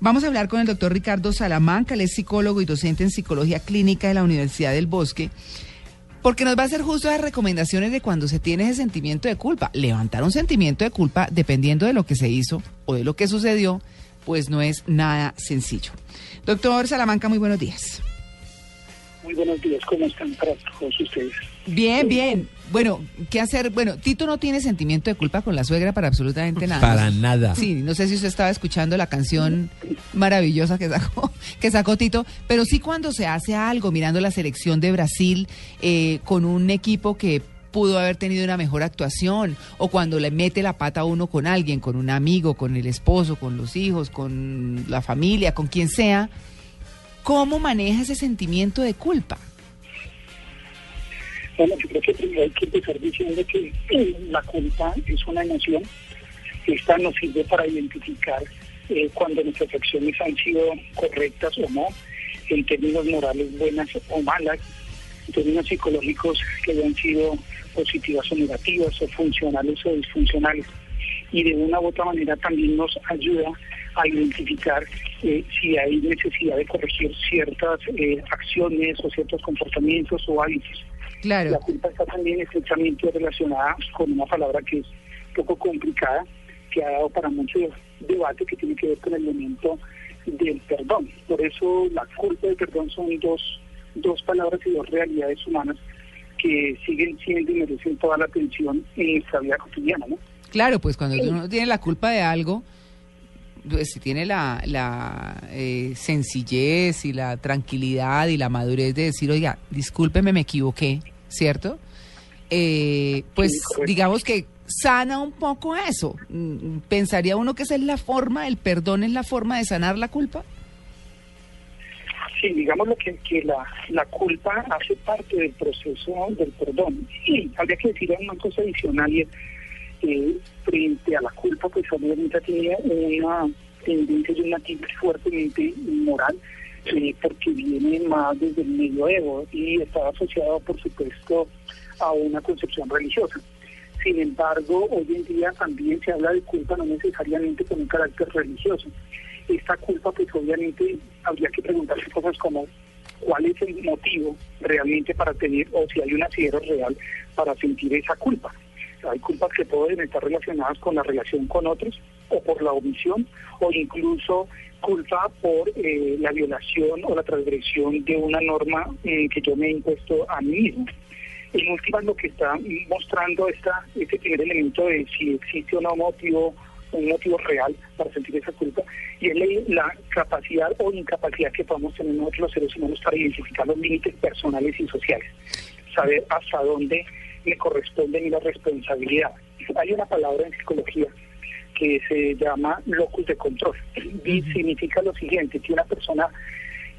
Vamos a hablar con el doctor Ricardo Salamanca, él es psicólogo y docente en psicología clínica de la Universidad del Bosque, porque nos va a hacer justo las recomendaciones de cuando se tiene ese sentimiento de culpa. Levantar un sentimiento de culpa, dependiendo de lo que se hizo o de lo que sucedió, pues no es nada sencillo. Doctor Salamanca, muy buenos días. Muy buenos días, ¿cómo están todos ustedes? Bien, bien. Bueno, ¿qué hacer? Bueno, Tito no tiene sentimiento de culpa con la suegra para absolutamente nada. Para nada. Sí, no sé si usted estaba escuchando la canción maravillosa que sacó, que sacó Tito, pero sí cuando se hace algo, mirando la selección de Brasil eh, con un equipo que pudo haber tenido una mejor actuación, o cuando le mete la pata a uno con alguien, con un amigo, con el esposo, con los hijos, con la familia, con quien sea, ¿cómo maneja ese sentimiento de culpa? Bueno, yo creo que primero hay que empezar diciendo que eh, la culpa es una emoción. Esta nos sirve para identificar eh, cuando nuestras acciones han sido correctas o no, en términos morales buenas o malas, en términos psicológicos que hayan sido positivas o negativas, o funcionales o disfuncionales. Y de una u otra manera también nos ayuda a identificar eh, si hay necesidad de corregir ciertas acciones o ciertos comportamientos o hábitos. Claro. La culpa está también estrechamente relacionada con una palabra que es poco complicada, que ha dado para mucho debate, que tiene que ver con el elemento del perdón. Por eso la culpa y el perdón son dos, dos palabras y dos realidades humanas que siguen siendo y merecen toda la atención en nuestra vida cotidiana, ¿no? Claro, pues cuando uno tiene la culpa de algo, pues si tiene la, la eh, sencillez y la tranquilidad y la madurez de decir, oiga, discúlpeme, me equivoqué, ¿cierto? Eh, pues digamos que sana un poco eso. ¿Pensaría uno que esa es la forma, el perdón es la forma de sanar la culpa? Sí, digamos lo que, que la, la culpa hace parte del proceso del perdón. Y habría que decir una cosa adicional y es eh, frente a la culpa, pues obviamente tiene una tendencia y una actitud fuertemente moral, eh, porque viene más desde el medioevo y está asociado, por supuesto, a una concepción religiosa. Sin embargo, hoy en día también se habla de culpa no necesariamente con un carácter religioso. Esta culpa, pues obviamente habría que preguntarse cosas como cuál es el motivo realmente para tener, o si hay un asidero real para sentir esa culpa. Hay culpas que pueden estar relacionadas con la relación con otros o por la omisión o incluso culpa por eh, la violación o la transgresión de una norma eh, que yo me he impuesto a mí mismo. En última, lo que está mostrando esta, este primer elemento de si existe o no motivo, un motivo real para sentir esa culpa, y es la, capacidad o incapacidad que podemos tener nosotros los seres humanos para identificar los límites personales y sociales, saber hasta dónde le corresponde y la responsabilidad. Hay una palabra en psicología que se llama locus de control y significa lo siguiente, que una persona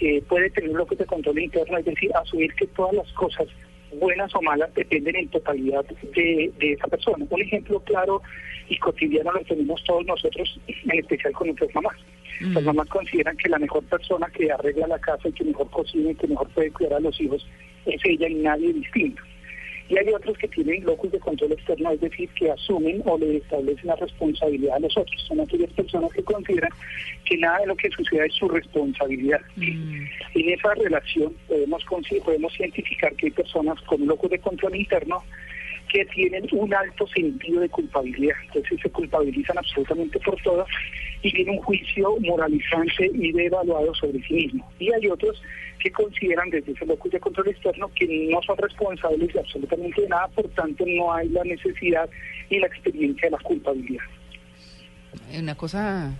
eh, puede tener un locus de control interno, es decir, asumir que todas las cosas buenas o malas dependen en totalidad de, de esa persona. Un ejemplo claro y cotidiano lo tenemos todos nosotros, en especial con nuestras mamás. Las mamás consideran que la mejor persona que arregla la casa y que mejor cocina y que mejor puede cuidar a los hijos es ella y nadie distinto. Y hay otros que tienen locus de control externo, es decir, que asumen o le establecen la responsabilidad a los otros. Son aquellas personas que consideran que nada de lo que suceda es su responsabilidad. En esa relación podemos, podemos identificar que hay personas con locus de control interno que tienen un alto sentido de culpabilidad. Entonces se culpabilizan absolutamente por todo y tienen un juicio moralizante y devaluado sobre sí mismo. Y hay otros que consideran desde ese locus de control externo que no son responsables de absolutamente nada, por tanto no hay la necesidad y la experiencia de la culpabilidad. Una cosa...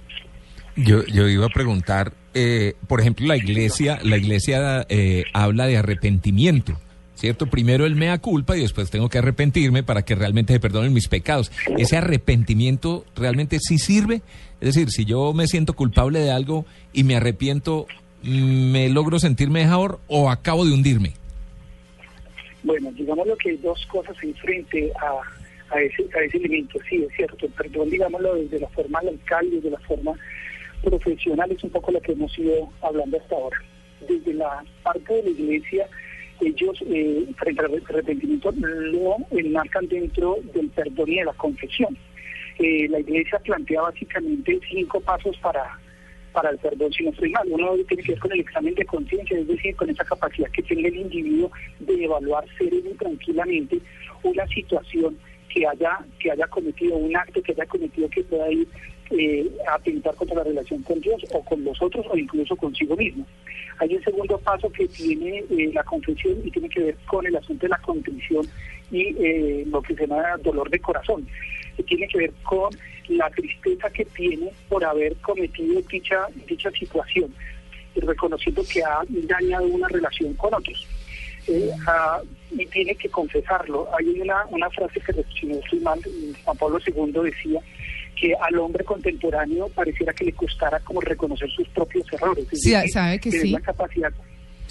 Yo, yo iba a preguntar, eh, por ejemplo, la iglesia, la iglesia eh, habla de arrepentimiento. ¿Cierto? Primero el mea culpa y después tengo que arrepentirme para que realmente se perdonen mis pecados. ¿Ese arrepentimiento realmente sí sirve? Es decir, si yo me siento culpable de algo y me arrepiento, ¿me logro sentirme mejor o acabo de hundirme? Bueno, digámoslo que hay dos cosas en frente a, a, ese, a ese elemento. Sí, es cierto, el perdón, digámoslo, desde la forma local, desde la forma profesional, es un poco lo que hemos ido hablando hasta ahora. Desde la parte de la iglesia, ellos, eh, frente al arrepentimiento, lo enmarcan dentro del perdón y de la confesión. Eh, la iglesia plantea básicamente cinco pasos para para el perdón, si no estoy mal. Uno tiene que ver con el examen de conciencia, es decir, con esa capacidad que tiene el individuo de evaluar sereno y tranquilamente una situación que haya que haya cometido un acto que haya cometido que pueda ir eh, atentar contra la relación con Dios o con los otros o incluso consigo mismo. Hay un segundo paso que tiene eh, la confesión y tiene que ver con el asunto de la contrición y eh, lo que se llama dolor de corazón, que tiene que ver con la tristeza que tiene por haber cometido dicha, dicha situación, reconociendo que ha dañado una relación con otros. Eh, y tiene que confesarlo. Hay una, una frase que, mal, Juan Pablo II decía que al hombre contemporáneo pareciera que le costara como reconocer sus propios errores. sí, sabe que sí. la capacidad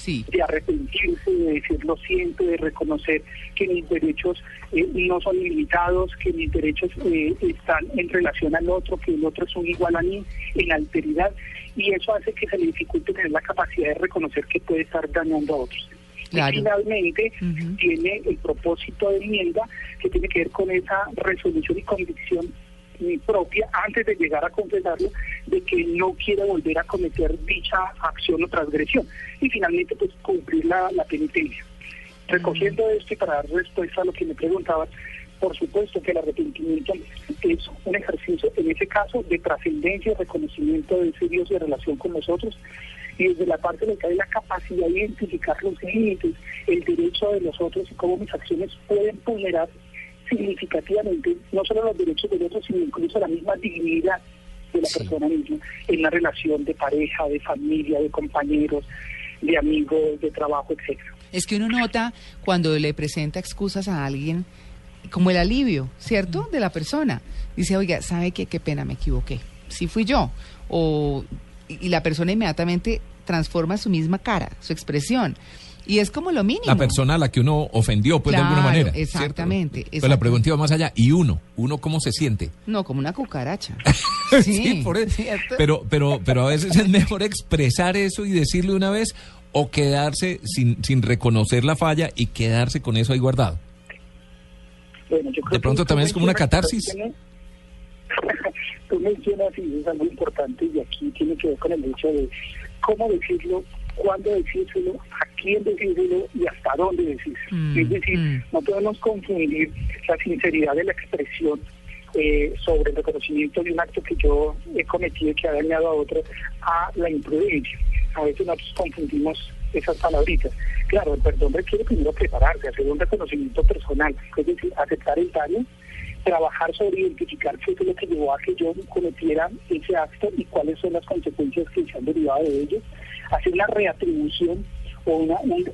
de arrepentirse, de decir lo siento, de reconocer que mis derechos eh, no son limitados, que mis derechos eh, están en relación al otro, que el otro es un igual a mí, en alteridad, y eso hace que se le dificulte tener la capacidad de reconocer que puede estar dañando a otros. Y finalmente tiene el propósito de enmienda que tiene que ver con esa resolución y convicción propia antes de llegar a confesarlo de que no quiere volver a cometer dicha acción o transgresión. Y finalmente pues cumplir la, penitencia. Recogiendo esto y para dar respuesta a lo que me preguntabas, por supuesto que el arrepentimiento es un ejercicio, en ese caso, de trascendencia y reconocimiento de ese Dios de relación con nosotros, y desde la parte de que hay la capacidad de identificar los límites, el derecho de los otros y cómo mis acciones pueden vulnerar significativamente no solo los derechos de otros, sino incluso la misma dignidad de la persona misma en la relación de pareja, de familia, de compañeros, de amigos, de trabajo, etcétera. Es que uno nota cuando le presenta excusas a alguien como el alivio, ¿cierto? De la persona. Dice, oiga, ¿sabe qué? Qué pena, me equivoqué. Sí fui yo. O, y la persona inmediatamente transforma su misma cara, su expresión. Y es como lo mínimo. La persona a la que uno ofendió, pues de alguna manera. Exactamente. Pero la pregunta iba más allá. ¿Y uno? ¿Uno cómo se siente? No, como una cucaracha. sí, por eso. Pero, pero, pero a veces es mejor expresar eso y decirle una vez o quedarse sin, sin reconocer la falla y quedarse con eso ahí guardado. de pronto también es como una catarsis. Tú mencionas y es algo importante y aquí tiene que ver con el hecho de cómo decirlo cuándo decírselo, a quién decírselo y hasta dónde decírselo. Mm, es decir, mm. no podemos confundir la sinceridad de la expresión eh, sobre el reconocimiento de un acto que yo he cometido y que ha dañado a otro a la imprudencia. A veces nosotros confundimos esas palabritas. Claro, el perdón requiere primero prepararse, hacer un reconocimiento personal, es decir, aceptar el daño, trabajar sobre identificar qué es lo que llevó a que yo cometiera ese acto y cuáles son las consecuencias que se han derivado de ello, hacer una reatribución o un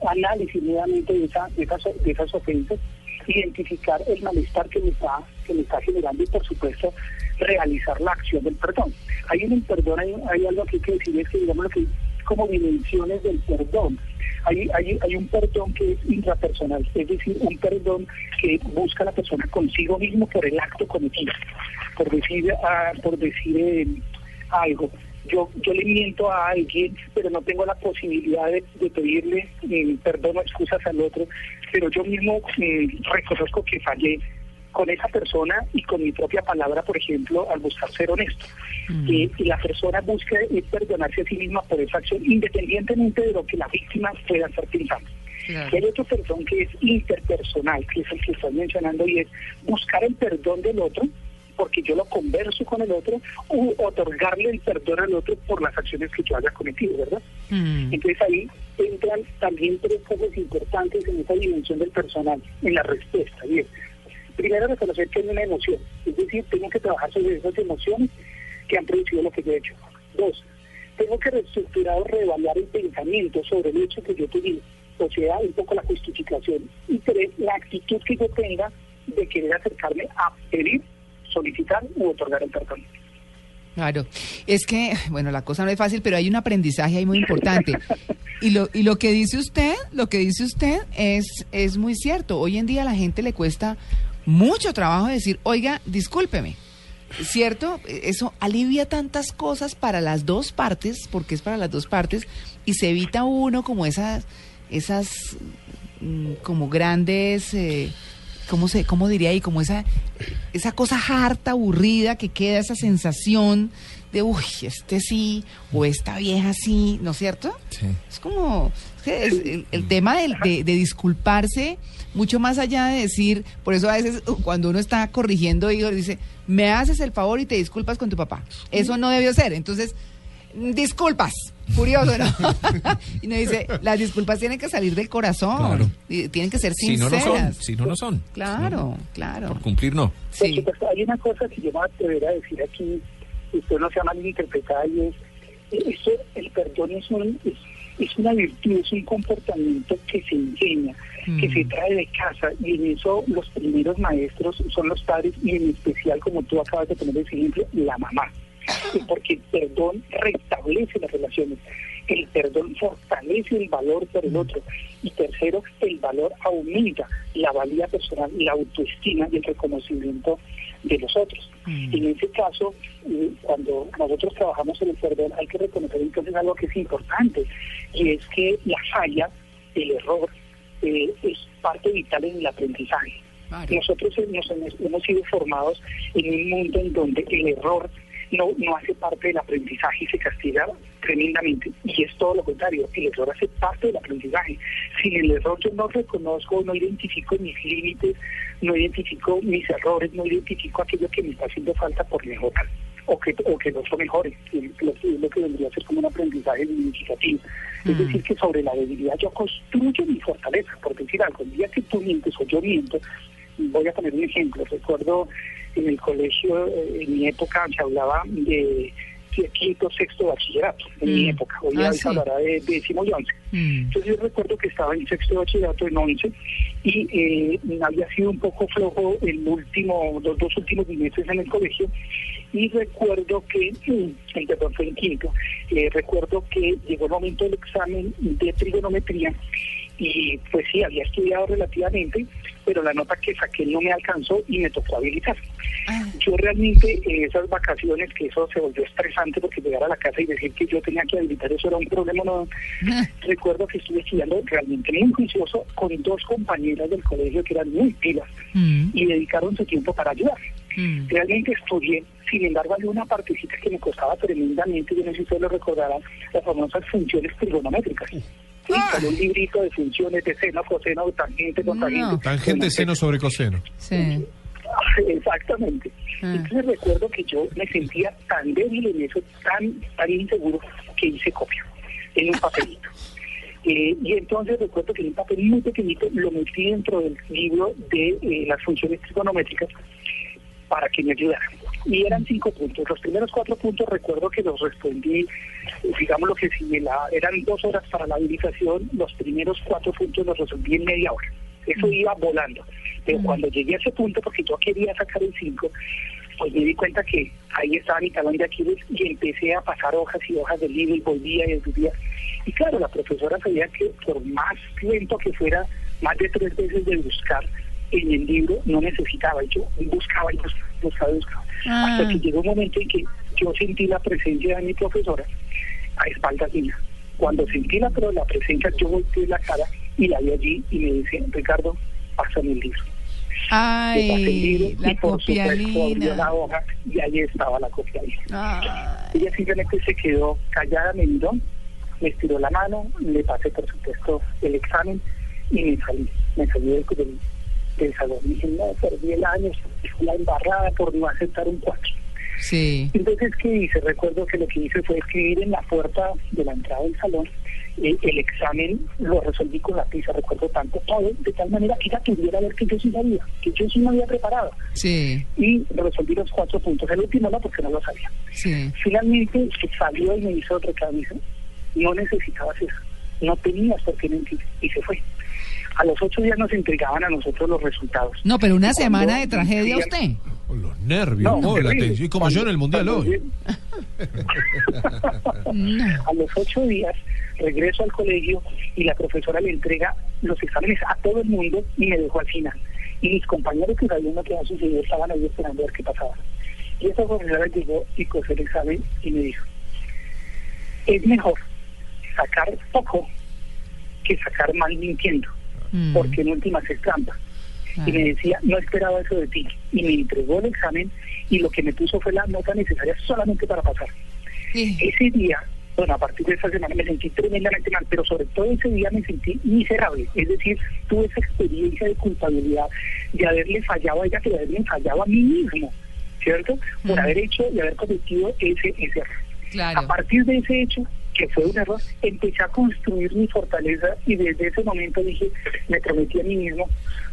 análisis nuevamente de, esa, de, esas, de esas ofensas, identificar el malestar que me está que me está generando y por supuesto realizar la acción del perdón. Hay en el perdón hay, hay algo que hay que decir es que digamos que como dimensiones del perdón. Hay, hay, hay un perdón que es intrapersonal, es decir, un perdón que busca la persona consigo mismo por el acto cometido, por decir, ah, por decir eh, algo. Yo, yo le miento a alguien, pero no tengo la posibilidad de, pedirle eh, perdón o excusas al otro, pero yo mismo eh, reconozco que fallé con esa persona y con mi propia palabra, por ejemplo, al buscar ser honesto. Mm. y la persona busca perdonarse a sí misma por esa acción, independientemente de lo que la víctima pueda estar pensando. Y hay otro perdón que es interpersonal, que es el que estoy mencionando, y es buscar el perdón del otro porque yo lo converso con el otro, u otorgarle el perdón al otro por las acciones que yo haya cometido, ¿verdad? Mm. Entonces ahí entran también tres cosas importantes en esa dimensión del personal, en la respuesta. Bien, primero reconocer que hay una emoción, es decir, tengo que trabajar sobre esas emociones que han producido lo que yo he hecho. Dos, tengo que reestructurar o reevaluar el pensamiento sobre el hecho que yo tuve, o sea, un poco la justificación. Y tres, la actitud que yo tenga de querer acercarme a pedir solicitar u otorgar el tratamiento. Claro, es que, bueno, la cosa no es fácil, pero hay un aprendizaje ahí muy importante. Y lo, y lo que dice usted, lo que dice usted es, es muy cierto. Hoy en día a la gente le cuesta mucho trabajo decir, oiga, discúlpeme. ¿Cierto? Eso alivia tantas cosas para las dos partes, porque es para las dos partes, y se evita uno como esas, esas mm, como grandes... Eh, ¿cómo se, cómo diría ahí? Como esa, esa cosa harta, aburrida que queda, esa sensación de, uy, este sí, o esta vieja sí, ¿no es cierto? Sí. Es como, es el, el tema de, de disculparse, mucho más allá de decir, por eso a veces uh, cuando uno está corrigiendo, dice, me haces el favor y te disculpas con tu papá. Eso no debió ser. Entonces, disculpas. Curioso, ¿no? y nos dice, las disculpas tienen que salir del corazón. Claro. Y tienen que ser Si no, sinceras. no son. Si no, no son. Claro, claro. Por cumplir, no. Por Sí. supuesto, hay una cosa que yo me voy a atrever a decir aquí, y usted no sea malinterpretada, y es, esto, el perdón es, un, es, es una virtud, es un comportamiento que se enseña, que Mm. se trae de casa, y en eso los primeros maestros son los padres, y en especial, como tú acabas de poner ese ejemplo, la mamá. Porque el perdón restablece las relaciones, el perdón fortalece el valor por el otro, y tercero, el valor aumenta la valía personal, la autoestima y el reconocimiento de los otros. Mm. En ese caso, eh, cuando nosotros trabajamos en el perdón, hay que reconocer entonces algo que es importante, y es que la falla, el error, eh, es parte vital en el aprendizaje. Nosotros nos hemos, hemos sido formados en un mundo en donde el error no, no hace parte del aprendizaje y se castiga tremendamente. Y es todo lo contrario, el error hace parte del aprendizaje. Sin el error yo no reconozco, no identifico mis límites, no identifico mis errores, no identifico aquello que me está haciendo falta por mejorar o que, o que el otro mejore, que es lo, que- lo que vendría a ser como un aprendizaje significativo. Es Mm. decir, que sobre la debilidad yo construyo mi fortaleza, por decir algo. El día que tú mientes o yo miento, voy a poner un ejemplo. Recuerdo en el colegio, eh, en mi época, se hablaba de quinto, sexto bachillerato, en mi Mm. época. Hoy Ah, ya sí. se hablará de décimo y once. Mm. Entonces yo recuerdo que estaba en sexto bachillerato en 11 y eh, había sido un poco flojo el último, los dos últimos meses en el colegio y recuerdo que, mm, el perdón fue en quinto, eh, recuerdo que llegó el momento del examen de trigonometría y pues sí, había estudiado relativamente, pero la nota que saqué no me alcanzó y me tocó habilitar. Ah, Yo realmente eh, esas vacaciones, que eso se volvió estresante porque llegar a la casa y decir que yo tenía que habilitar eso era un problema, no, recuerdo que estuve estudiando realmente muy juicioso con dos compañeras del colegio que eran muy pilas mm, y dedicaron su tiempo para ayudar. mm. Realmente estudié, sin embargo había una partecita que me costaba tremendamente, yo no sé si ustedes lo recordarán, las famosas funciones trigonométricas. Sí, con un librito de funciones de seno, coseno, tangente, cotangente. No. Tangente, seno sobre coseno. Sí. Exactamente. Ah. Entonces recuerdo que yo me sentía tan débil en eso, tan, tan inseguro, que hice copia en un papelito. Eh, y entonces recuerdo que en un papel muy pequeñito lo metí dentro del libro de eh, las funciones trigonométricas para que me ayudara. Y eran cinco puntos. Los primeros cuatro puntos recuerdo que los respondí, digamos lo que si la, eran dos horas para la habilitación, los primeros cuatro puntos los resolví en media hora. Eso iba volando. Pero cuando llegué a ese punto, porque yo quería sacar el 5, pues me di cuenta que ahí estaba mi talón de Aquiles y empecé a pasar hojas y hojas del libro y volvía y volvía. Y claro, la profesora sabía que por más lento que fuera, más de tres veces de buscar en el libro, no necesitaba. Y yo buscaba y buscaba, buscaba. Ah. Hasta que llegó un momento en que yo sentí la presencia de mi profesora a espaldas mías. Cuando sentí la, pero la presencia, yo volteé la cara y la vi allí y me dice, Ricardo, pásame el libro. Le pasé el Ay, libro la y por supuesto abrió la hoja y ahí estaba la copialina. Ay, Ella simplemente se quedó callada, me miró, me estiró la mano, le pasé por supuesto el examen y me salí, me salí del, del, del salón. Y dije, no, perdí el año, fui la embarrada por no aceptar un 4. sí. Entonces, ¿qué hice? Recuerdo que lo que hice fue escribir en la puerta de la entrada del salón eh, el examen, lo resolví con la pizza, recuerdo tanto todo, de tal manera que ella pudiera ver que yo sí sabía, que yo sí me había preparado. Sí, Y resolví los cuatro puntos. El último no, porque no lo sabía. sí. Finalmente se salió y me hizo otro camisa. No necesitabas eso. No tenías por qué mentir. Y se fue. A los ocho días nos entregaban a nosotros los resultados. No, pero una cuando semana de tragedia usted. Los nervios, No, oh, la tensión. Y como yo en el Mundial hoy. No. A los ocho días regreso al colegio y la profesora le entrega los exámenes a todo el mundo y me dejó al final. Y mis compañeros que sabían lo que había sucedido estaban ahí esperando a ver qué pasaba. Y esa profesora llegó y cogió el examen y me dijo, es mejor sacar poco que sacar mal mintiendo, Mm. porque en últimas es trampa. Claro. y me decía, no esperaba eso de ti. Y me entregó el examen y lo que me puso fue la nota necesaria solamente para pasar. Sí. Ese día, bueno, a partir de esa semana me sentí tremendamente mal, pero sobre todo ese día me sentí miserable. Es decir, tuve esa experiencia de culpabilidad de haberle fallado a ella, pero de haberle fallado a mí mismo, ¿cierto? Por Mm. haber hecho y haber cometido ese, ese error. Claro. A partir de ese hecho, que fue un error, empecé a construir mi fortaleza y desde ese momento dije, me prometí a mí mismo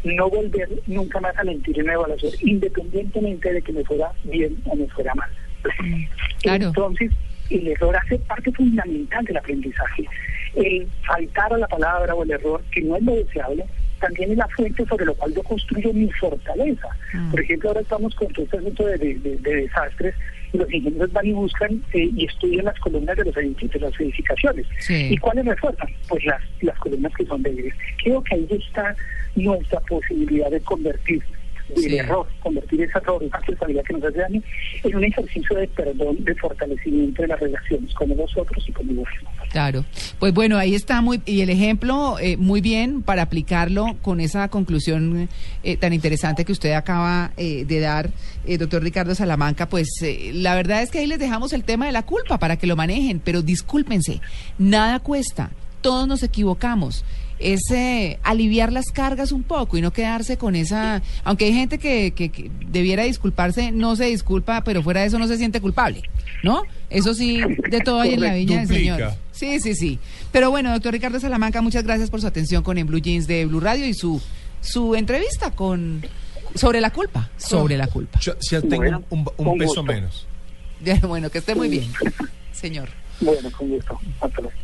no volver nunca más a mentir en la evaluación, independientemente de que me fuera bien o me fuera mal. claro. Entonces, el error hace parte fundamental del aprendizaje. El faltar a la palabra o el error, que no es lo deseable, también es la fuente sobre la cual yo construyo mi fortaleza. Mm. Por ejemplo, ahora estamos con todo este asunto de, de- de- de desastres los ingenieros van y buscan eh, y estudian las columnas de, los edificios, de las edificaciones. Sí. ¿Y cuáles refuerzan? Pues las, las columnas que son débiles. Creo que ahí está nuestra posibilidad de convertir del Sí. error, convertir esa responsabilidad que nos hace daño, en un ejercicio de perdón, de fortalecimiento de las relaciones con nosotros y con demás. Claro. Pues bueno, ahí está muy y el ejemplo eh, muy bien para aplicarlo con esa conclusión eh, tan interesante que usted acaba eh, de dar, eh, doctor Ricardo Salamanca. Pues eh, la verdad es que ahí les dejamos el tema de la culpa para que lo manejen, pero discúlpense, nada cuesta, todos nos equivocamos. Es eh, aliviar las cargas un poco y no quedarse con esa. Aunque hay gente que, que- que debiera disculparse, no se disculpa, pero fuera de eso no se siente culpable, ¿no? Eso sí, de todo hay en la viña del. Señor. Sí, sí, sí. Pero bueno, doctor Ricardo Salamanca, muchas gracias por su atención con En Blue Jeans de Blue Radio y su, su entrevista con sobre la culpa, sobre la culpa. Yo ya tengo Bueno, un, peso gusto. menos. Bueno, que esté muy bien, señor. Bueno, con gusto. Hasta luego.